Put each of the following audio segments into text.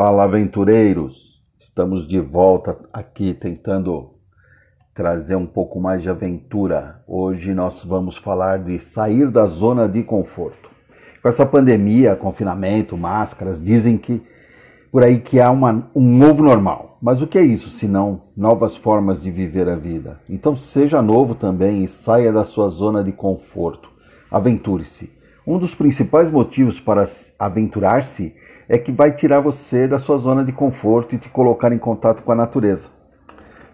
Fala, aventureiros! Estamos de volta aqui tentando trazer um pouco mais de aventura. Hoje nós vamos falar de sair da zona de conforto. Com essa pandemia, confinamento, máscaras, dizem que por aí que há uma, um novo normal. Mas o que é isso, senão novas formas de viver a vida? Então seja novo também e saia da sua zona de conforto. Aventure-se. Um dos principais motivos para aventurar-se é que vai tirar você da sua zona de conforto e te colocar em contato com a natureza.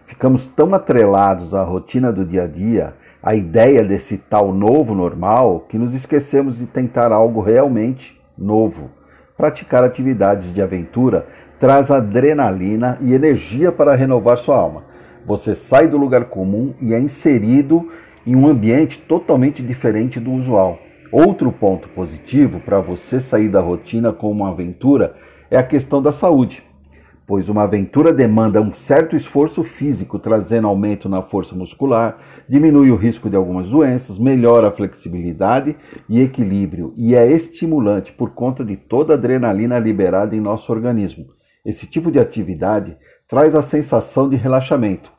Ficamos tão atrelados à rotina do dia a dia, à ideia desse tal novo normal, que nos esquecemos de tentar algo realmente novo. Praticar atividades de aventura traz adrenalina e energia para renovar sua alma. Você sai do lugar comum e é inserido em um ambiente totalmente diferente do usual. Outro ponto positivo para você sair da rotina com uma aventura é a questão da saúde, pois uma aventura demanda um certo esforço físico, trazendo aumento na força muscular, diminui o risco de algumas doenças, melhora a flexibilidade e equilíbrio e é estimulante por conta de toda a adrenalina liberada em nosso organismo. Esse tipo de atividade traz a sensação de relaxamento.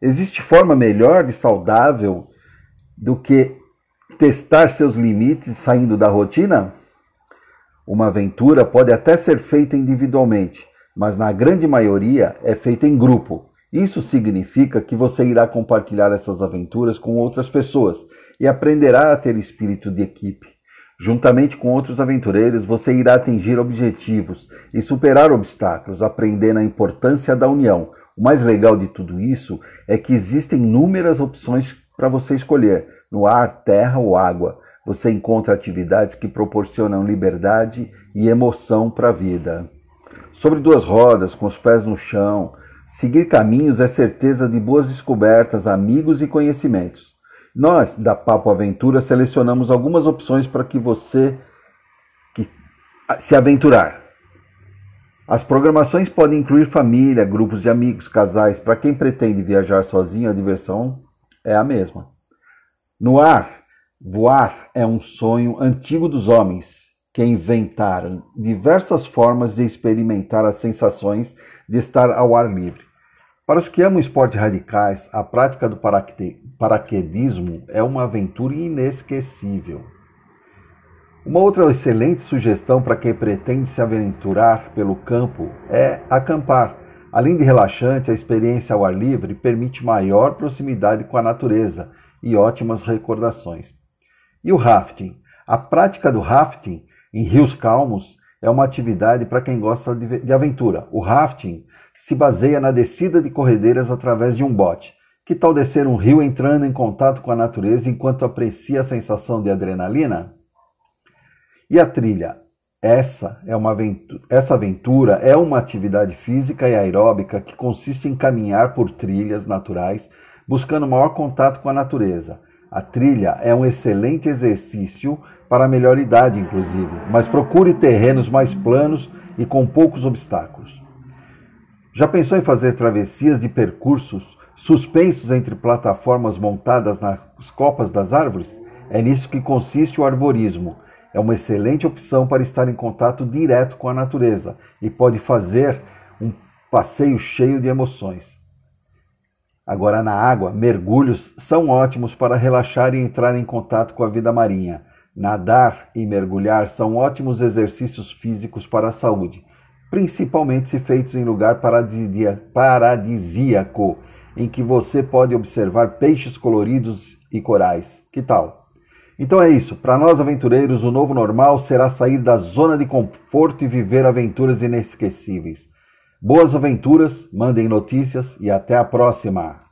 Existe forma melhor de saudável do que testar seus limites saindo da rotina? Uma aventura pode até ser feita individualmente, mas na grande maioria é feita em grupo. Isso significa que você irá compartilhar essas aventuras com outras pessoas e aprenderá a ter espírito de equipe. Juntamente com outros aventureiros, você irá atingir objetivos e superar obstáculos, aprendendo a importância da união. O mais legal de tudo isso é que existem inúmeras opções para você escolher, no ar, terra ou água. Você encontra atividades que proporcionam liberdade e emoção para a vida. Sobre duas rodas, com os pés no chão, seguir caminhos é certeza de boas descobertas, amigos e conhecimentos. Nós, da Papo Aventura, selecionamos algumas opções para que você que, se aventurar. As programações podem incluir família, grupos de amigos, casais. Para quem pretende viajar sozinho, a diversão é a mesma. No ar, voar é um sonho antigo dos homens que inventaram diversas formas de experimentar as sensações de estar ao ar livre. Para os que amam esportes radicais, a prática do paraquedismo é uma aventura inesquecível. Uma outra excelente sugestão para quem pretende se aventurar pelo campo é acampar. Além de relaxante, a experiência ao ar livre permite maior proximidade com a natureza e ótimas recordações. E o rafting? A prática do rafting em rios calmos é uma atividade para quem gosta de aventura. O rafting se baseia na descida de corredeiras através de um bote. Que tal descer um rio entrando em contato com a natureza enquanto aprecia a sensação de adrenalina? E a trilha? Essa é uma aventura, essa aventura é uma atividade física e aeróbica que consiste em caminhar por trilhas naturais buscando maior contato com a natureza. A trilha é um excelente exercício para a melhor idade, inclusive, mas procure terrenos mais planos e com poucos obstáculos. Já pensou em fazer travessias de percursos suspensos entre plataformas montadas nas copas das árvores? É nisso que consiste o arborismo. É uma excelente opção para estar em contato direto com a natureza e pode fazer um passeio cheio de emoções. Agora, na água, mergulhos são ótimos para relaxar e entrar em contato com a vida marinha. Nadar e mergulhar são ótimos exercícios físicos para a saúde, principalmente se feitos em lugar paradisíaco, em que você pode observar peixes coloridos e corais. Que tal? Então é isso. Para nós aventureiros, o novo normal será sair da zona de conforto e viver aventuras inesquecíveis. Boas aventuras, mandem notícias e até a próxima!